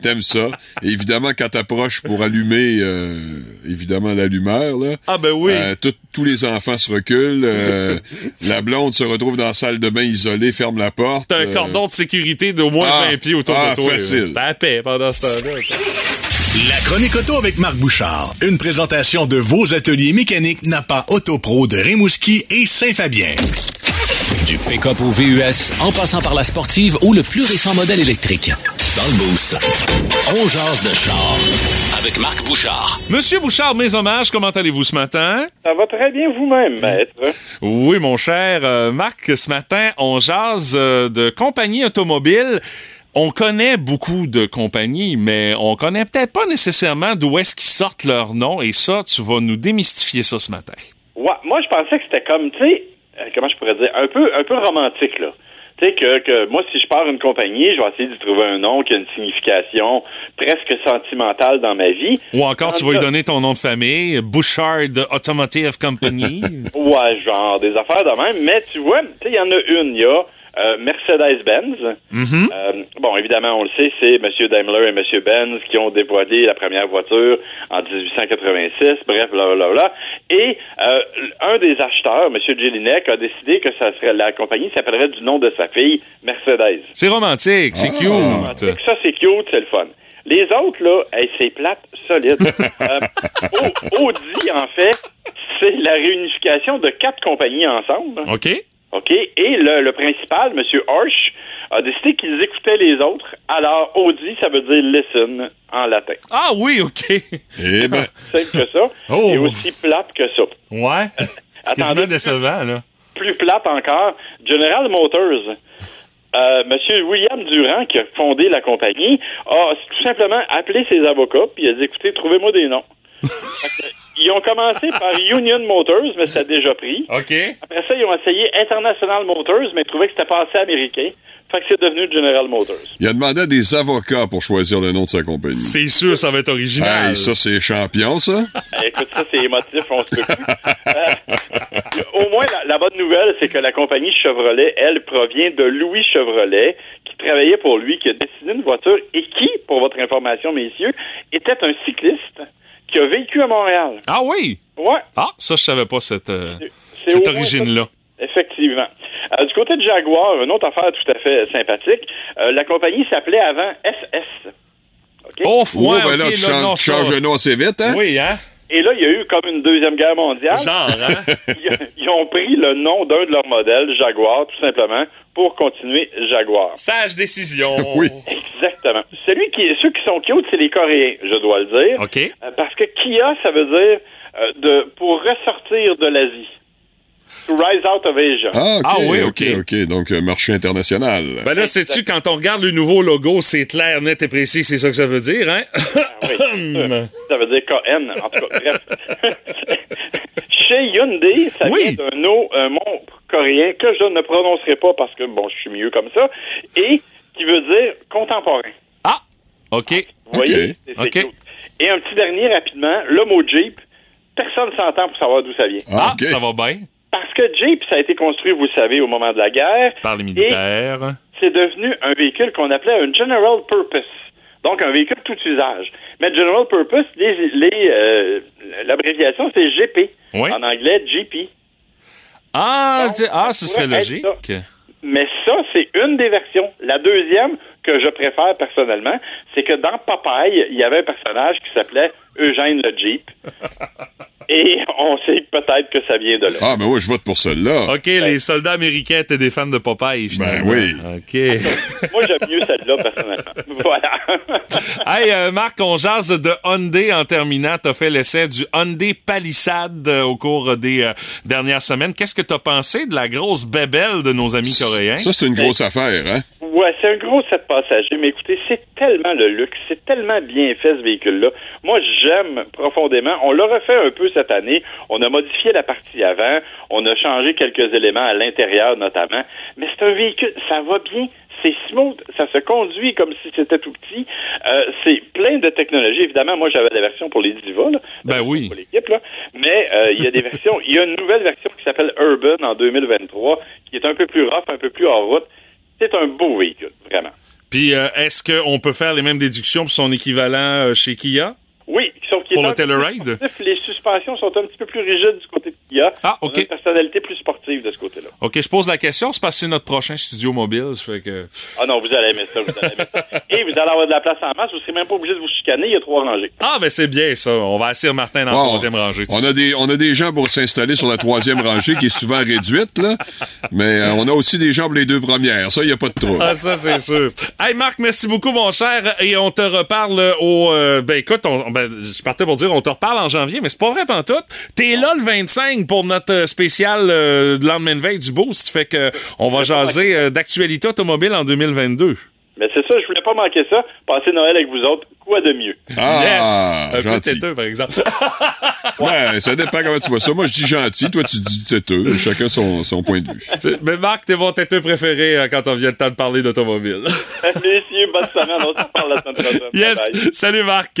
T'aimes ça. Et évidemment, quand t'approches pour allumer, euh, évidemment, l'allumeur, là. Ah, ben oui. euh, tout- tous les enfants se reculent. euh, (laughs) la blonde se retrouve dans la salle de bain isolée, ferme la porte. T'as un euh, cordon de sécurité d'au moins ah, 20 pieds autour ah, de toi. facile. T'as la paix pendant ce temps-là. La chronique auto avec Marc Bouchard. Une présentation de vos ateliers mécaniques Napa Autopro de Rimouski et Saint-Fabien. Du pick-up au VUS, en passant par la sportive ou le plus récent modèle électrique. Dans le Boost, on jase de char avec Marc Bouchard. Monsieur Bouchard, mes hommages, comment allez-vous ce matin? Ça va très bien vous-même, maître. Oui, mon cher euh, Marc, ce matin, on jase euh, de compagnies automobiles. On connaît beaucoup de compagnies, mais on connaît peut-être pas nécessairement d'où est-ce qu'ils sortent leur nom. Et ça, tu vas nous démystifier ça ce matin. Ouais, moi, je pensais que c'était comme, tu sais, euh, comment je pourrais dire, un peu, un peu romantique, là. Tu sais, que, que moi, si je pars une compagnie, je vais essayer d'y trouver un nom qui a une signification presque sentimentale dans ma vie. Ou encore, tu vas lui donner ton nom de famille, Bouchard Automotive Company. (laughs) Ouais, genre, des affaires de même. Mais tu vois, tu sais, il y en a une. Il y a euh, Mercedes-Benz. Euh, bon, évidemment, on le sait, c'est M. Daimler et M. Benz qui ont dévoilé la première voiture en 1886. Bref, blablabla. Et euh, un des acheteurs, M. Jelinek, a décidé que ça serait la compagnie s'appellerait du nom de sa fille, Mercedes. c'est romantique, c'est cute. Fait que Ça, c'est cute, c'est le fun. Les autres, là, hey, c'est plate, solide. (laughs) euh, Au- Audi, en fait, c'est la réunification de quatre compagnies ensemble. OK? OK? Et le, le principal, M. Horsch, a décidé qu'ils écoutaient les autres. Alors, Audi, ça veut dire listen en latin. Ah oui, OK. Eh ben, (laughs) C'est que ça. Oh. Et aussi plate que ça. Ouais. (laughs) C'est quasiment décevant, là. Plus plate encore, General Motors. Euh, Monsieur William Durand, qui a fondé la compagnie, a tout simplement appelé ses avocats, puis il a dit, écoutez, trouvez-moi des noms. (laughs) Ils ont commencé par (laughs) Union Motors, mais c'était déjà pris. OK. Après ça, ils ont essayé International Motors, mais ils trouvaient que c'était pas assez américain. Fait que c'est devenu General Motors. il a demandé à des avocats pour choisir le nom de sa compagnie. C'est sûr, ça va être original. Hey, ça, c'est champion, ça. (laughs) Écoute, ça, c'est émotif, on se peut plus. Euh, au moins, la, la bonne nouvelle, c'est que la compagnie Chevrolet, elle, provient de Louis Chevrolet, qui travaillait pour lui, qui a dessiné une voiture et qui, pour votre information, messieurs, était un cycliste qui a vécu à Montréal. Ah oui? Ouais. Ah, ça, je savais pas cette, euh, cette origine-là. Effectivement. Euh, du côté de Jaguar, une autre affaire tout à fait sympathique, euh, la compagnie s'appelait avant SS. OK? Oh, Oh, ouais, ben là, tu là, changes, non, tu ça- changes de nom assez vite, hein? Oui, hein? Et là, il y a eu comme une deuxième guerre mondiale. Genre, hein? (laughs) Ils, ils ont pris le nom d'un de leurs modèles, Jaguar, tout simplement, pour continuer Jaguar. Sage décision. (laughs) Oui. Exactement. Celui qui, ceux qui sont cute, c'est les Coréens, je dois le dire. OK. Euh, Parce que Kia, ça veut dire euh, de pour ressortir de l'Asie. To rise out of Asia. Ah, OK, Ah oui, OK, OK. OK. Donc, euh, marché international. Ben là, sais-tu, quand on regarde le nouveau logo, c'est clair, net et précis, c'est ça que ça veut dire, hein? Ah oui, (laughs) ça. veut dire KN, en tout cas, bref. (laughs) chez Hyundai, ça Oui. vient d'un mot coréen que je ne prononcerai pas parce que, bon, je suis mieux comme ça, et qui veut dire contemporain. Ah, OK. Vous voyez? Et un petit dernier rapidement, le mot Jeep, personne s'entend pour savoir d'où ça vient. Ah, OK. ça va bien. Parce que Jeep, ça a été construit, vous savez, au moment de la guerre. Par les militaires. c'est devenu un véhicule qu'on appelait un General Purpose. Donc, un véhicule tout usage. Mais General Purpose, les, les, euh, l'abréviation, c'est GP. Oui. En anglais, GP. Ah, Donc, ah, ce serait logique. Mais ça, c'est une des versions. La deuxième, que je préfère personnellement, c'est que dans Popeye, il y avait un personnage qui s'appelait Eugène le Jeep. (laughs) Et on sait peut-être que ça vient de là. Ah, ben oui, je vote pour celle-là. OK, les soldats américains étaient des fans de Popeye, finalement. oui. OK. (laughs) Moi, j'aime mieux celle-là, personnellement. (laughs) Voilà. hey, euh, Marc, on jase de Hyundai en terminant. T'as fait l'essai du Hyundai Palisade euh, au cours des euh, dernières semaines. Qu'est-ce que t'as pensé de la grosse bébelle de nos amis coréens? Ça, c'est une grosse affaire, hein? Ouais, c'est un gros sept passagers, mais écoutez, c'est tellement le luxe, c'est tellement bien fait ce véhicule-là. Moi, j'aime profondément. On l'a refait un peu cette année. On a modifié la partie avant, on a changé quelques éléments à l'intérieur notamment, mais c'est un véhicule, ça va bien. C'est smooth, ça se conduit comme si c'était tout petit. Euh, c'est plein de technologies. Évidemment, moi, j'avais la version pour les divas, là, Ben oui. pour l'équipe, là. Mais euh, il y a des versions. Il y a une nouvelle version qui s'appelle Urban en 2023, qui est un peu plus rough, un peu plus hors route. C'est un beau véhicule, vraiment. Puis, euh, est-ce qu'on peut faire les mêmes déductions pour son équivalent chez Kia? Oui, Pour est le Telluride? Les suspensions sont un petit peu plus rigides du côté de Kia. Ah, On a OK. une personnalité plus sportive de ce côté-là. OK, je pose la question, c'est parce que c'est notre prochain studio mobile. Ça fait que... Ah non, vous allez aimer ça, vous allez aimer ça. (laughs) Et vous allez avoir de la place en masse, vous serez même pas obligé de vous chicaner, il y a trois rangées. Ah, ben c'est bien ça. On va asseoir Martin dans la Bon, troisième rangée. On a, des, on a des gens pour s'installer sur la troisième rangée qui est souvent réduite, là. Mais euh, on a aussi des gens pour les deux premières. Ça, il n'y a pas de trouble. Ah, ça, c'est sûr. Hey, Marc, merci beaucoup, mon cher. Et on te reparle au. euh, ben, écoute, on, ben, je partais pour dire, on te reparle en janvier, mais c'est pas vrai, pantoute. T'es là le 25 pour notre euh, spécial euh, de lendemain de veille du Boost. Fait que on va jaser euh, d'actualité automobile en 2022. Mais c'est ça, je voulais pas manquer ça. Passer Noël avec vous autres, quoi de mieux? Ah, yes! Un peu gentil. têteux, par exemple. (laughs) Ouais, ça dépend comment tu vois ça. Moi, je dis gentil, toi, tu dis têteux. Chacun son, son point de vue. (laughs) Mais Marc, t'es mon têteux préféré quand on vient le temps de parler d'automobile. (laughs) Messieurs, bonne semaine, on se reparle la semaine prochaine. yes! Bye bye. Salut, Marc!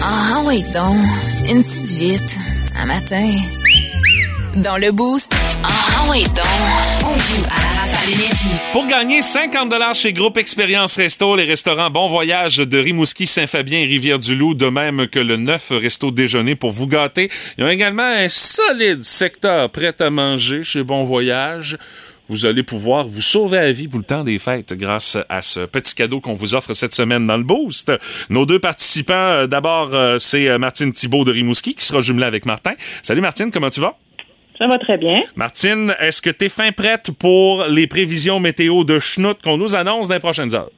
Ah oui donc, une petite vite, un matin. Dans le boost, ah donc, on joue à la rafale. Pour gagner 50 chez Groupe Expérience Resto, les restaurants Bon Voyage de Rimouski, Saint-Fabien et Rivière-du-Loup, de même que le neuf Resto Déjeuner pour vous gâter. Ils ont également un solide secteur prêt à manger chez Bon Voyage. Vous allez pouvoir vous sauver la vie pour le temps des fêtes grâce à ce petit cadeau qu'on vous offre cette semaine dans le Boost. Nos deux participants, euh, d'abord, euh, c'est euh, Martine Thibault de Rimouski qui sera jumelée avec Martin. Salut Martine, comment tu vas? Ça va très bien. Martine, est-ce que tu es fin prête pour les prévisions météo de Schnout qu'on nous annonce dans les prochaines heures?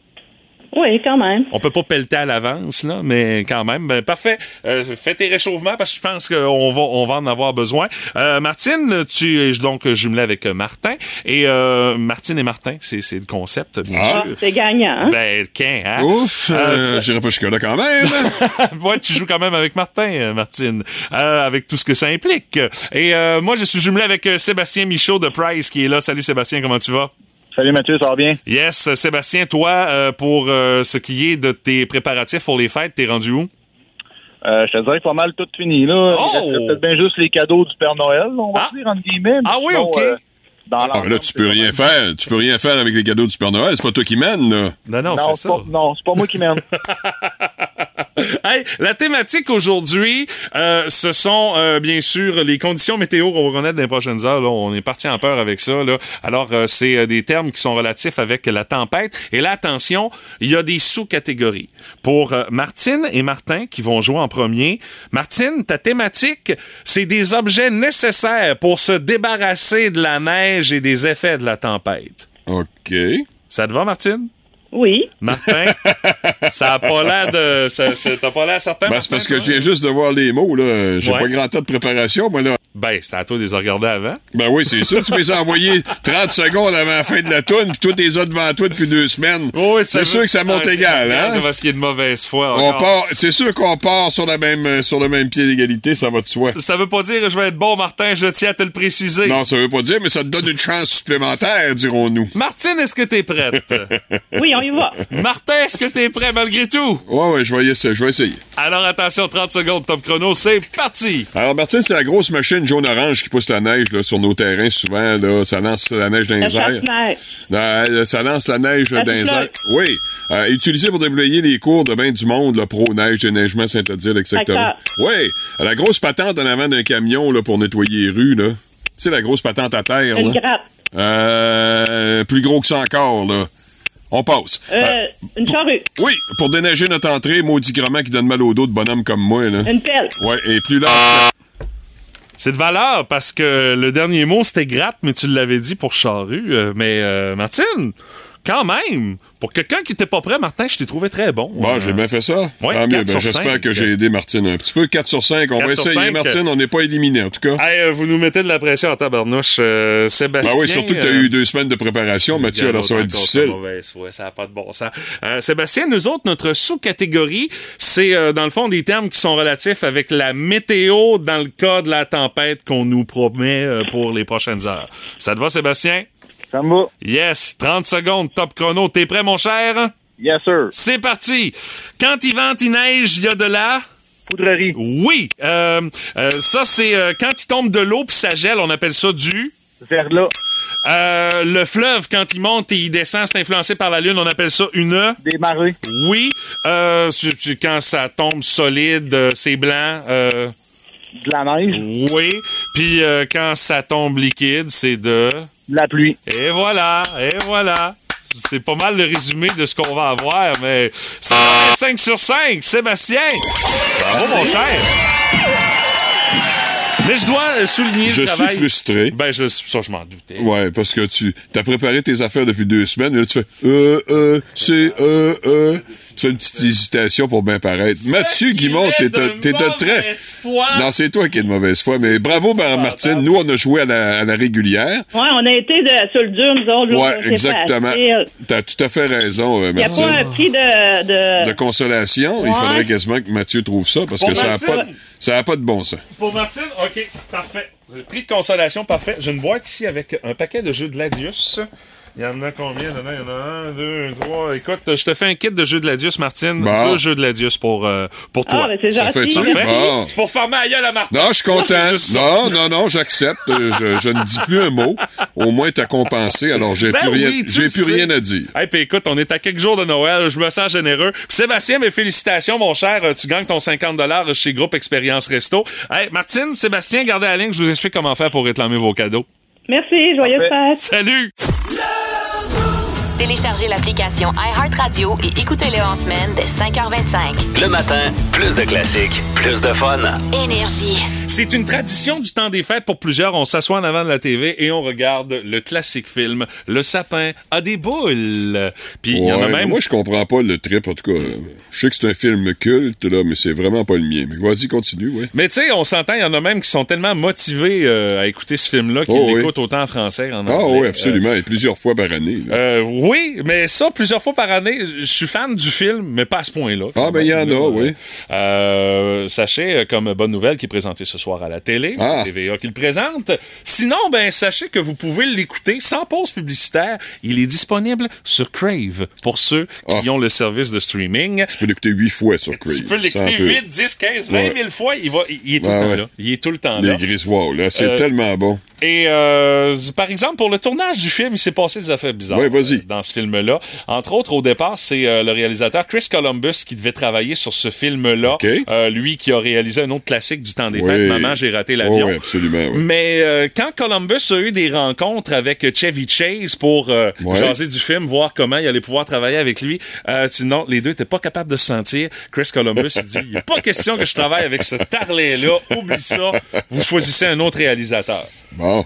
Oui, quand même. On peut pas pelleter à l'avance, là, mais quand même. Ben, parfait. Euh, fais tes réchauffements parce que je pense qu'on va, on va en avoir besoin. Euh, Martine, tu es donc jumelée avec euh, Martin. Et euh, Martine et Martin, c'est, c'est le concept, bien Ah. sûr. C'est gagnant. hein? Ben, qu'un, hein? Ouf, euh, j'irai pas jusque-là quand même. (laughs) ouais, tu joues quand même avec Martin, euh, Martine, euh, avec tout ce que ça implique. Et euh, moi, je suis jumelé avec euh, Sébastien Michaud de Price qui est là. Salut Sébastien, comment tu vas? Salut Mathieu, ça va bien? Yes, Sébastien, toi, euh, pour euh, ce qui est de tes préparatifs pour les fêtes, t'es rendu où? Euh, je te dirais pas mal tout fini, là. Oh! Il peut-être bien juste les cadeaux du Père Noël, on va dire, entre guillemets. Ah oui, sinon, OK. euh, dans Ah, là, tu peux rien faire. Tu peux rien faire avec les cadeaux du Père Noël. C'est pas toi qui mène, là. Non, non, Non, c'est pas, non, c'est pas moi qui mène. (laughs) Hey, la thématique aujourd'hui, euh, ce sont euh, bien sûr les conditions météo qu'on va connaître dans les prochaines heures. Là. On est parti en peur avec ça. Là. Alors, euh, c'est des termes qui sont relatifs avec la tempête. Et là, attention, il y a des sous-catégories. Pour Martine et Martin qui vont jouer en premier. Martine, ta thématique, c'est des objets nécessaires pour se débarrasser de la neige et des effets de la tempête. OK. Ça te va, Martine? Oui. Martin, (laughs) ça a pas l'air de. ça- ça- T'as pas l'air certain? Ben, c'est parce que je viens juste de voir les mots, là. J'ai Ouais. pas grand temps de préparation, moi, là. Ben, c'était à toi de les regarder avant. Ben oui, c'est ça. Tu m'as envoyé 30 secondes avant la fin de la toune, puis toi, t'es là devant toi depuis deux semaines. Oui, c'est sûr que ça monte égal, hein? Parce qu'il y a de mauvaise foi. On encore. part, c'est sûr qu'on part sur, la même, euh, sur le même pied d'égalité, ça va de soi. Ça veut pas dire que je vais être bon, Martin, je tiens à te le préciser. Non, ça veut pas dire, mais ça te donne une chance supplémentaire, dirons-nous. Martine, est-ce que t'es prête? Oui, on y va. (laughs) Martin, est-ce que t'es prêt malgré tout? Ouais, ouais, je vais essayer. Je vais essayer. Alors attention, 30 secondes, top chrono, c'est parti! Alors, Martine, c'est la grosse machine jaune-orange qui pousse la neige là, sur nos terrains souvent. Là, ça lance la neige dans les airs. Euh, ça lance la neige La dans les flotte. airs. Oui. Euh, utilisé pour déblayer les cours de bain du monde, là, pro-neige, déneigement, Saint-Odile, etc. D'accord. Oui. La grosse patente en avant d'un camion là, pour nettoyer les rues. là. C'est la grosse patente à terre. Une Là. Euh, plus gros que ça encore. là. On passe. Euh, Euh, une charrue. oui, pour déneiger notre entrée, maudit grand qui donne mal au dos de bonhomme comme moi. Là. Une pelle. Ouais, et plus large. C'est de valeur parce que le dernier mot c'était gratte, mais tu l'avais dit pour charrue. Euh, mais euh, Martine, quand même, pour quelqu'un qui était pas prêt, Martin, je t'ai trouvé très bon. Bon, Euh, j'ai bien fait ça. Ouais, Tant mieux. 4 Ben, sur J'espère 5. que j'ai aidé Martine un petit peu. 4 sur 5. On 4 va essayer, 5. Martine. On n'est pas éliminé, en tout cas. Hey, euh, vous nous mettez de la pression en tabarnouche. Euh, Sébastien. Ben oui, surtout que tu as eu deux semaines de préparation, Mathieu, alors ça va être difficile. ça n'a pas de bon sens. Euh, Sébastien, nous autres, notre sous-catégorie, c'est euh, dans le fond des termes qui sont relatifs avec la météo dans le cas de la tempête qu'on nous promet pour les prochaines heures. Ça te va, Sébastien? Ça me va. Yes, 30 secondes, top chrono. T'es prêt, mon cher? Yes, sir. C'est parti. Quand il vente, il neige, il y a de la... Poudrerie. Oui. Euh, euh, ça, c'est euh, quand il tombe de l'eau puis ça gèle, on appelle ça du... Verglas. Euh, le fleuve, quand il monte et il descend, c'est influencé par la lune, on appelle ça une... Des marées. Oui. Euh, quand ça tombe solide, euh, c'est blanc. euh, De la neige. oui. Puis euh, quand ça tombe liquide, c'est de... De la pluie. Et voilà, et voilà. C'est pas mal le résumé de ce qu'on va avoir, mais c'est 5 sur 5. Sébastien! Bravo, mon cher! Mais je dois euh, souligner Je le suis travail. frustré. Ben, je, ça, je m'en doutais. Ouais, parce que tu as préparé tes affaires depuis deux semaines, et là, tu fais euh, euh, c'est euh, euh. Fais une petite hésitation pour bien paraître. Mathieu Guimont, un très. mauvaise foi. Non, c'est toi qui es de mauvaise foi, mais bravo, Mar- Martine. Nous, on a joué à la, à la régulière. Ouais, on a été de, sur le dur, nous autres. c'est exactement. T'as tout à fait raison, euh, Il n'y a pas un prix de. de... De consolation, il faudrait quasiment que Mathieu trouve ça, parce que ça n'a pas, de- ça a pas de bon sens. Pour Martine, OK, parfait. Le prix de consolation, parfait. J'ai une boîte ici avec un paquet de jeux de Gladius. Il y en a combien? Dedans? Il y en a un, deux, trois. Écoute, je te fais un kit de jeux de Gladius, Martine. Bon. Deux jeux de Gladius pour, euh, pour toi. Ah, ben c'est gentil. Bon. C'est pour fermer la gueule à Martin. Non, je suis content. Non, non, non, j'accepte. Euh, Je, je ne dis plus un mot. Au moins, t'as compensé, alors j'ai Ben plus rien, oui, tu j'ai plus sais. rien à dire. Hey, puis écoute, on est à quelques jours de Noël, je me sens généreux. Puis Sébastien, mes félicitations, mon cher. Euh, Tu gagnes ton 50 chez Groupe Expérience Resto. Hey, Martine, Sébastien, gardez la ligne, je vous explique comment faire pour réclamer vos cadeaux. Merci, joyeuse fête. Salut! Téléchargez l'application iHeartRadio et écoutez-le en semaine dès 5h25. Le matin, plus de classiques, plus de fun. Énergie. C'est une tradition du temps des fêtes pour plusieurs. On s'assoit en avant de la TV et on regarde le classique film Le sapin a des boules. Puis il y en a même. Moi, je comprends pas le trip. En tout cas, je sais que c'est un film culte, là, mais c'est vraiment pas le mien. Mais vas-y, continue, ouais. Mais tu sais, on s'entend, il y en a même qui sont tellement motivés euh, à écouter ce film-là qu'ils Oh, oui. l'écoutent autant en français qu'en anglais. Ah oui, Euh, absolument. Et plusieurs fois par année. là. Euh, oui, mais ça, plusieurs fois par année, je suis fan du film, mais pas à ce point-là. Ah, ben, il y en a, oui. Euh, sachez, euh, comme bonne nouvelle, qui est présenté ce soir à la télé, Ah. TVA qui le présente. Sinon, ben, sachez que vous pouvez l'écouter sans pause publicitaire. Il est disponible sur Crave pour ceux qui Ah. ont le service de streaming. Tu peux l'écouter huit fois sur Crave. Tu peux l'écouter un peu. 8, 10, 15, 20 000 fois. Il, va, il, il est tout Ouais, le temps ouais. là. Il est tout le temps là. Les Griswold, là. C'est Euh, tellement bon. Et euh, par exemple, pour le tournage du film, il s'est passé des affaires bizarres. Ouais, vas-y. Dans dans ce film-là. Entre autres, au départ, c'est euh, le réalisateur Chris Columbus qui devait travailler sur ce film-là. Euh, lui qui a réalisé un autre classique du temps des Oui. fêtes, Maman, j'ai raté l'avion. Oh, oui, absolument, oui. Mais euh, quand Columbus a eu des rencontres avec Chevy Chase pour Ouais. jaser du film, voir comment il allait pouvoir travailler avec lui, sinon les deux n'étaient pas capables de se sentir. Chris Columbus (laughs) il dit il a pas question que je travaille avec ce tarlet-là. Oublie ça. Vous choisissez un autre réalisateur. Bon.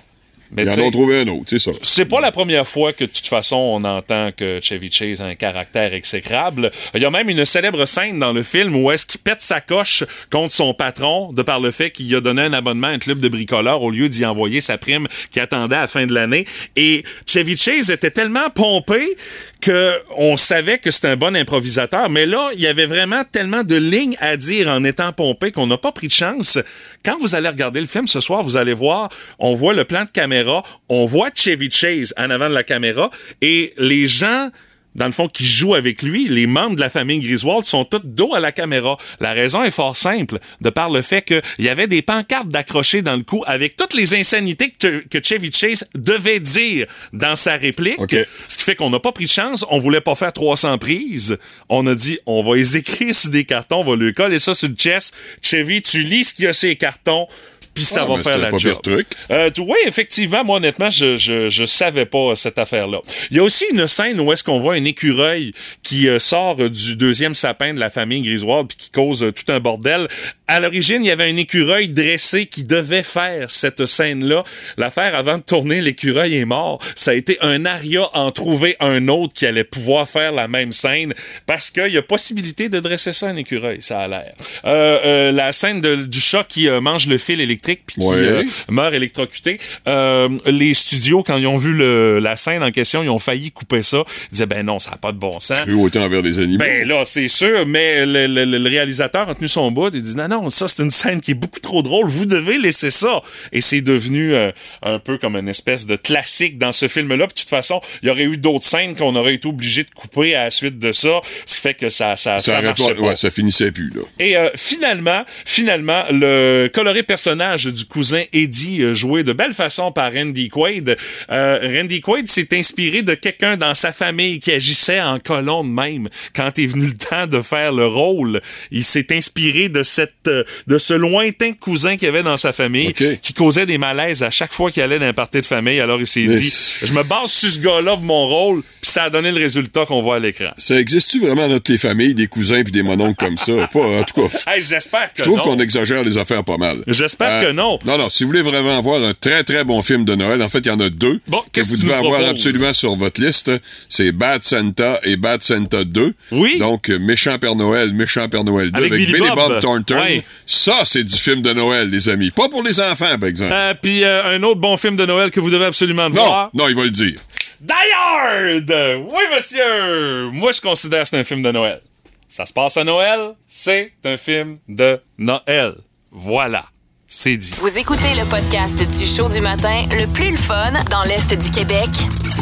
Mais Ils en ont trouvé un autre, c'est ça. C'est pas la première fois que, de toute façon, on entend que Chevy Chase a un caractère exécrable. Il y a même une célèbre scène dans le film où est-ce qu'il pète sa coche contre son patron de par le fait qu'il a donné un abonnement à un club de bricoleurs au lieu d'y envoyer sa prime qui attendait à la fin de l'année. Et Chevy Chase était tellement pompé que on savait que c'était un bon improvisateur. Mais là, il y avait vraiment tellement de lignes à dire en étant pompé qu'on n'a pas pris de chance. Quand vous allez regarder le film ce soir, vous allez voir, on voit le plan de caméra, on voit Chevy Chase en avant de la caméra et les gens dans le fond, qui jouent avec lui, les membres de la famille Griswold sont tous dos à la caméra. La raison est fort simple, de par le fait qu'il y avait des pancartes d'accrocher dans le cou avec toutes les insanités que, que Chevy Chase devait dire dans sa réplique. Ce qui fait qu'on n'a pas pris de chance. On voulait pas faire 300 prises. On a dit, on va les écrire sur des cartons, on va lui coller ça sur le chest. Chevy, tu lis ce qu'il y a sur les cartons, puis ça va faire la pas job. truc. Euh, tu- oui, effectivement, moi, honnêtement, je, je, je savais pas cette affaire-là. Il y a aussi une scène où est-ce qu'on voit un écureuil qui euh, sort du deuxième sapin de la famille Griswold puis qui cause euh, tout un bordel. À l'origine, il y avait un écureuil dressé qui devait faire cette scène-là. L'affaire, avant de tourner, l'écureuil est mort. Ça a été un aria en trouver un autre qui allait pouvoir faire la même scène parce qu'il y a possibilité de dresser ça un écureuil, ça a l'air. Euh, euh, la scène de- du chat qui mange le fil électrique puis qui Ouais. euh, meurt électrocuté. Euh, les studios, quand ils ont vu le- la scène en question, ils ont failli couper ça. Ils disaient, ben non, ça n'a pas de bon sens. Cruauté envers les animaux. Ben là, c'est sûr, mais le, le- le réalisateur a tenu son bout. Il dit non, non, ça c'est une scène qui est beaucoup trop drôle. Vous devez laisser ça. Et c'est devenu euh, un peu comme une espèce de classique dans ce film-là. Puis de toute façon, il y aurait eu d'autres scènes qu'on aurait été obligé de couper à la suite de ça, ce qui fait que ça ça, ça, ça marchait pas- pas. ouais, ça finissait plus, là. Et euh, finalement, finalement, le coloré personnage du cousin Eddie, euh, joué de belle façon par Randy Quaid, euh, Randy Quaid s'est inspiré de quelqu'un dans sa famille qui agissait en colon même. Quand est venu le (laughs) temps de faire le rôle, il s'est inspiré de cette, euh, de ce lointain cousin qu'il y avait dans sa famille, qui causait des malaises à chaque fois qu'il allait dans un party de famille. Alors il s'est dit, je me base sur ce gars-là pour mon rôle, puis ça a donné le résultat qu'on voit à l'écran. Ça existe-tu vraiment dans toutes les familles, des cousins puis des mononcles comme ça? Pas, en tout cas. (laughs) Hey, j'espère que Je trouve qu'on exagère les affaires pas mal. J'espère que non. Non, non, si vous voulez vraiment voir un très, très bon film de Noël, en fait, il y en a deux que vous que tu devez avoir absolument sur votre liste. C'est Bad Santa et Bad Santa 2. Oui. Donc, Méchant Père Noël, Méchant Père Noël 2 Avec avec, Billy Bob. Bob, Thornton. Ouais. Ça, c'est du film de Noël, les amis. Pas pour les enfants, par exemple. Euh, Puis euh, un autre bon film de Noël que vous devez absolument non, voir. non, il va le dire. Die Hard! Oui, monsieur! Moi, je considère que c'est un film de Noël. Ça se passe à Noël, c'est un film de Noël. Voilà, c'est dit. Vous écoutez le podcast du show du matin le plus le fun dans l'Est du Québec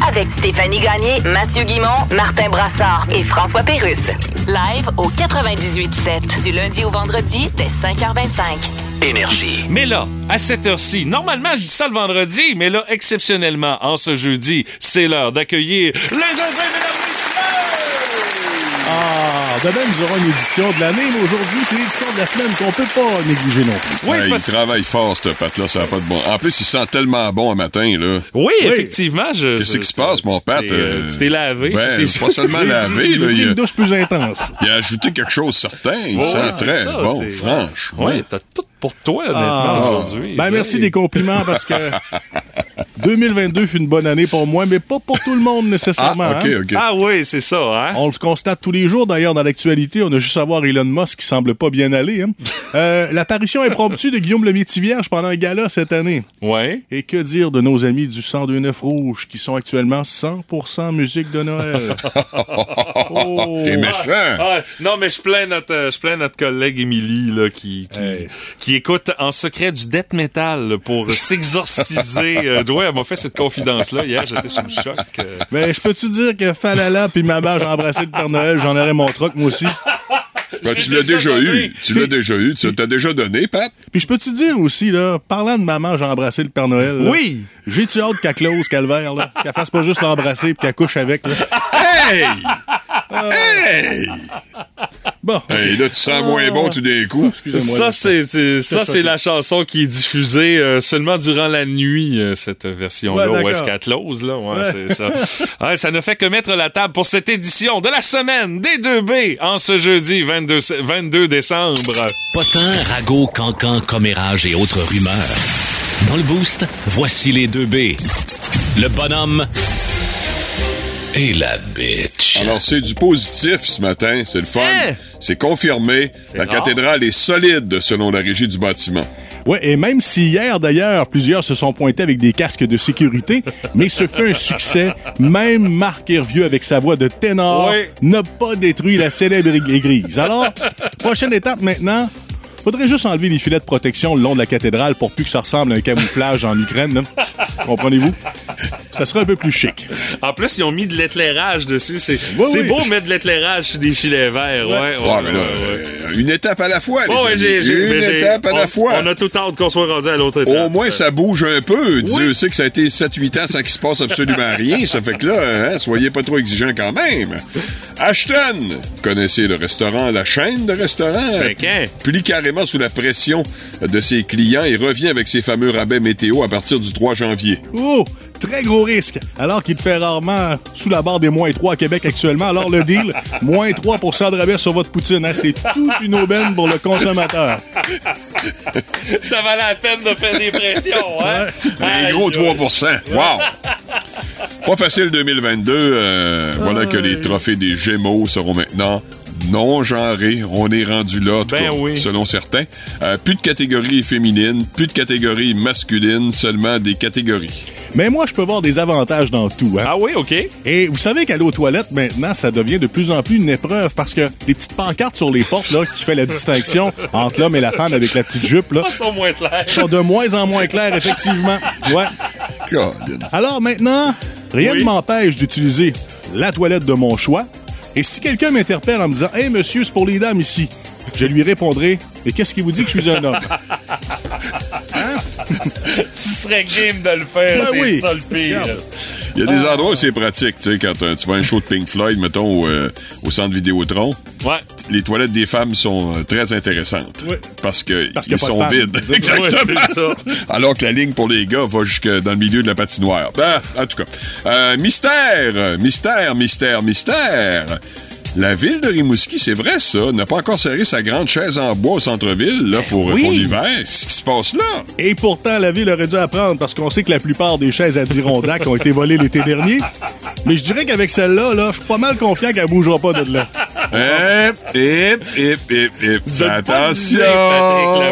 avec Stéphanie Gagné, Mathieu Guimont, Martin Brassard et François Pérusse. Live au 98.7 du lundi au vendredi dès 5h25. Énergie. Mais là, à cette heure-ci, normalement, je dis ça le vendredi, mais là, exceptionnellement, en ce jeudi, c'est l'heure d'accueillir les Ah, demain, nous aurons une édition de l'année, mais aujourd'hui, c'est l'édition de la semaine qu'on peut pas négliger non plus. Ouais, il travaille fort, cette patte-là, ça n'a pas de bon. En plus, il sent tellement bon un matin, là. Oui, effectivement. Je, Qu'est-ce qui se passe, mon Pat? t'es, euh, tu t'es lavé, Ben, ça, c'est pas seulement lavé, là. Il a, Une douche plus intense. il a ajouté quelque chose certain. Il sent très ça, bon, franchement. Ouais, t'as tout pour toi, honnêtement, Ah. aujourd'hui. Ben, merci des compliments parce que (laughs) 2022 fut une bonne année pour moi, mais pas pour tout le monde nécessairement. Ah, ok, hein. ok. Ah oui, c'est ça, hein? On le constate tous les jours d'ailleurs dans l'actualité. On a juste à voir Elon Musk qui semble pas bien aller. hein. (laughs) Euh, L'apparition impromptue de Guillaume le Métivierge pendant un gala cette année. Ouais. Et que dire de nos amis du 1029 Rouge qui sont actuellement 100% musique de Noël? (laughs) Oh. T'es méchant. Ah, non, mais je plains notre, euh, je plains notre collègue Émilie là, qui, qui, qui écoute en secret du death metal là, pour s'exorciser. euh, (laughs) elle m'a fait cette confidence-là hier, j'étais sous le choc. euh. Mais je peux-tu dire que Falala puis maman, j'ai embrassé le Père Noël, j'en aurais mon troc moi aussi? Ben, tu l'as déjà eu. Tu l'as déjà eu. Tu t'as déjà donné, Pat? Puis je peux te dire aussi, là, parlant de maman, j'ai embrassé le Père Noël. là. Oui. J'ai-tu hâte qu'elle close, calvaire, là? Qu'elle fasse pas juste l'embrasser puis qu'elle couche avec, là? Hey! Hey! Bon. Hey, là, tu sens moins bon tout d'un coup. Excusez-moi. Ça, c'est, ça, c'est la chanson qui est diffusée euh, seulement durant la nuit, euh, cette version-là, Ouais, où est-ce d'accord. qu'elle close, là. Ouais, Ouais. c'est ça. (laughs) Ouais, ça ne fait que mettre la table pour cette édition de la semaine des 2B en ce jeudi 22, sé- 22 décembre. Potin, ragots, cancans, commérages et autres rumeurs. Dans le boost, voici les deux B. Le bonhomme et la bitch. Alors, c'est du positif ce matin. C'est le fun. Hein? C'est confirmé. La rare. cathédrale est solide selon la régie du bâtiment. Ouais, et même si hier, d'ailleurs, plusieurs se sont pointés avec des casques de sécurité, (laughs) mais ce fut un succès. Même Marc Hervieux, avec sa voix de ténor, n'a pas détruit la célèbre église. Alors, prochaine étape maintenant, faudrait juste enlever les filets de protection le long de la cathédrale pour plus que ça ressemble à un camouflage en Ukraine. là. Comprenez-vous? Ça serait un peu plus chic. En plus, ils ont mis de l'éclairage dessus. C'est, Oui, oui. beau mettre de l'éclairage sur des filets verts. Ouais, ouais, Ah, mais là, ouais, ouais. euh, une étape à la fois, les amis. Une étape à la fois. On a tout hâte qu'on soit rendu à l'autre étape. Au moins, ça bouge un peu. Dieu sait que ça a été 7-8 ans sans qu'il se passe absolument (laughs) rien. Ça fait que là, hein, soyez pas trop exigeants quand même. Ashton, connaissez le restaurant, la chaîne de restaurants. Ben, qu'un. Sous la pression de ses clients et revient avec ses fameux rabais météo à partir du 3 janvier. Oh! Très gros risque. Alors qu'il fait rarement sous la barre des moins 3 à Québec actuellement. Alors le deal, (laughs) moins 3 de rabais sur votre poutine. hein. C'est toute une aubaine pour le consommateur. (laughs) Ça valait la peine de faire des pressions, hein? Un gros aïe. 3 Wow! Pas facile 2022. euh, voilà que les trophées des Gémeaux seront maintenant non genrés. On est rendu là, en tout Ben cas, oui. selon certains. Euh, plus de catégories féminines, plus de catégories masculines, seulement des catégories. Mais moi, je peux voir des avantages dans tout. Hein. Ah oui, OK. Et vous savez qu'aller aux toilettes, maintenant, ça devient de plus en plus une épreuve parce que les petites pancartes sur les portes là, qui fait la distinction entre l'homme et la femme avec la petite jupe là, Ils sont moins clairs. sont de moins en moins claires, effectivement. Ouais. Alors maintenant, rien Oui. ne m'empêche d'utiliser la toilette de mon choix. Et si quelqu'un m'interpelle en me disant Hey monsieur, c'est pour les dames ici, je lui répondrai Et qu'est-ce qui vous dit que je suis un homme? (laughs) Tu serais game de le faire, Ben c'est oui. ça le pire. Regarde. Il y a des endroits où c'est pratique, tu sais, quand euh, tu vas à un show de Pink Floyd, mettons, au, euh, au centre Vidéotron. Ouais. Les toilettes des femmes sont euh, très intéressantes. Oui. Parce que Parce ils sont vides. (laughs) Exactement. Ça. Alors que la ligne pour les gars va jusque dans le milieu de la patinoire. Ah, en tout cas. Euh, mystère, mystère, mystère, mystère. La ville de Rimouski, c'est vrai ça, n'a pas encore serré sa grande chaise en bois au centre-ville là, pour, oui. pour l'hiver. C'est ce qui se passe là? Et pourtant, la ville aurait dû apprendre parce qu'on sait que la plupart des chaises à Dirondac ont été volées l'été dernier. Mais je dirais qu'avec celle-là, là, je suis pas mal confiant qu'elle bougera pas de là. Hip, hip, hip, hip, hip. Fais attention,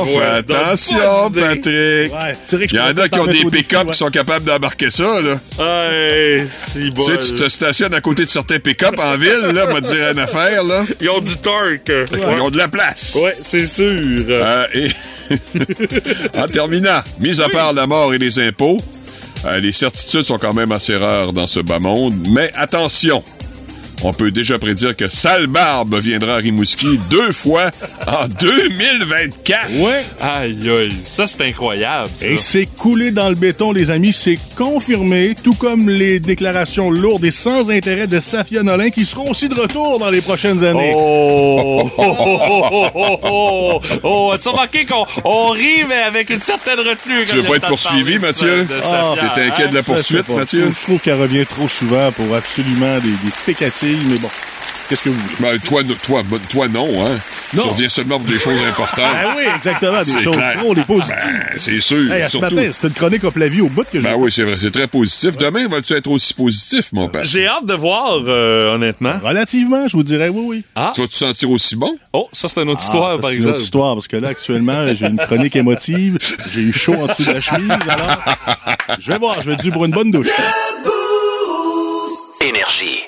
fais attention. Patrick. Il y en a qui ont des pick-up qui sont capables d'embarquer ça, là. Hey, si Tu bon. sais, tu te stationnes à côté de certains pick-up en ville, là, va te dire une affaire, là. Ils ont du torque. Ils ont de la place. Ouais, c'est sûr. Euh, (laughs) en terminant, mis à part la mort et les impôts, euh, les certitudes sont quand même assez rares dans ce bas monde. Mais attention, on peut déjà prédire que Sale Barbe viendra à Rimouski deux fois en 2024. Ouais. Aïe, aïe. Ça, c'est incroyable, ça. Et c'est coulé dans le béton, les amis. C'est confirmé, tout comme les déclarations lourdes et sans intérêt de Safia Nolin qui seront aussi de retour dans les prochaines années. Oh! oh, oh, oh, oh, oh, oh. As-tu remarqué qu'on on rit, mais avec une certaine retenue? Tu veux pas être poursuivi, Mathieu? Ah, T'es inquiet de la poursuite. Mathieu? Je trouve qu'elle revient trop souvent pour absolument des, des mais bon. Qu'est-ce que vous voulez? Ben, toi, toi, ben, toi, non, hein? Non. Tu reviens seulement pour des (laughs) choses importantes. Ah oui, exactement, des choses clair. drôles et positives. Ben, c'est sûr. Hey, ce surtout. matin, c'était une chronique au plavie au bout que j'ai. Ben oui, c'est vrai, c'est très positif. Demain, vas-tu être aussi positif, mon père? J'ai hâte de voir, euh, honnêtement. Relativement, je vous dirais oui, oui. Ah. Tu vas te sentir aussi bon? Oh, ça, c'est une autre Ah, histoire, ça, par c'est une exemple. autre histoire, parce que là, actuellement, (laughs) j'ai une chronique émotive, j'ai eu chaud en dessous de la chemise, alors je vais voir, je vais être dû pour une bonne douche. Énergie.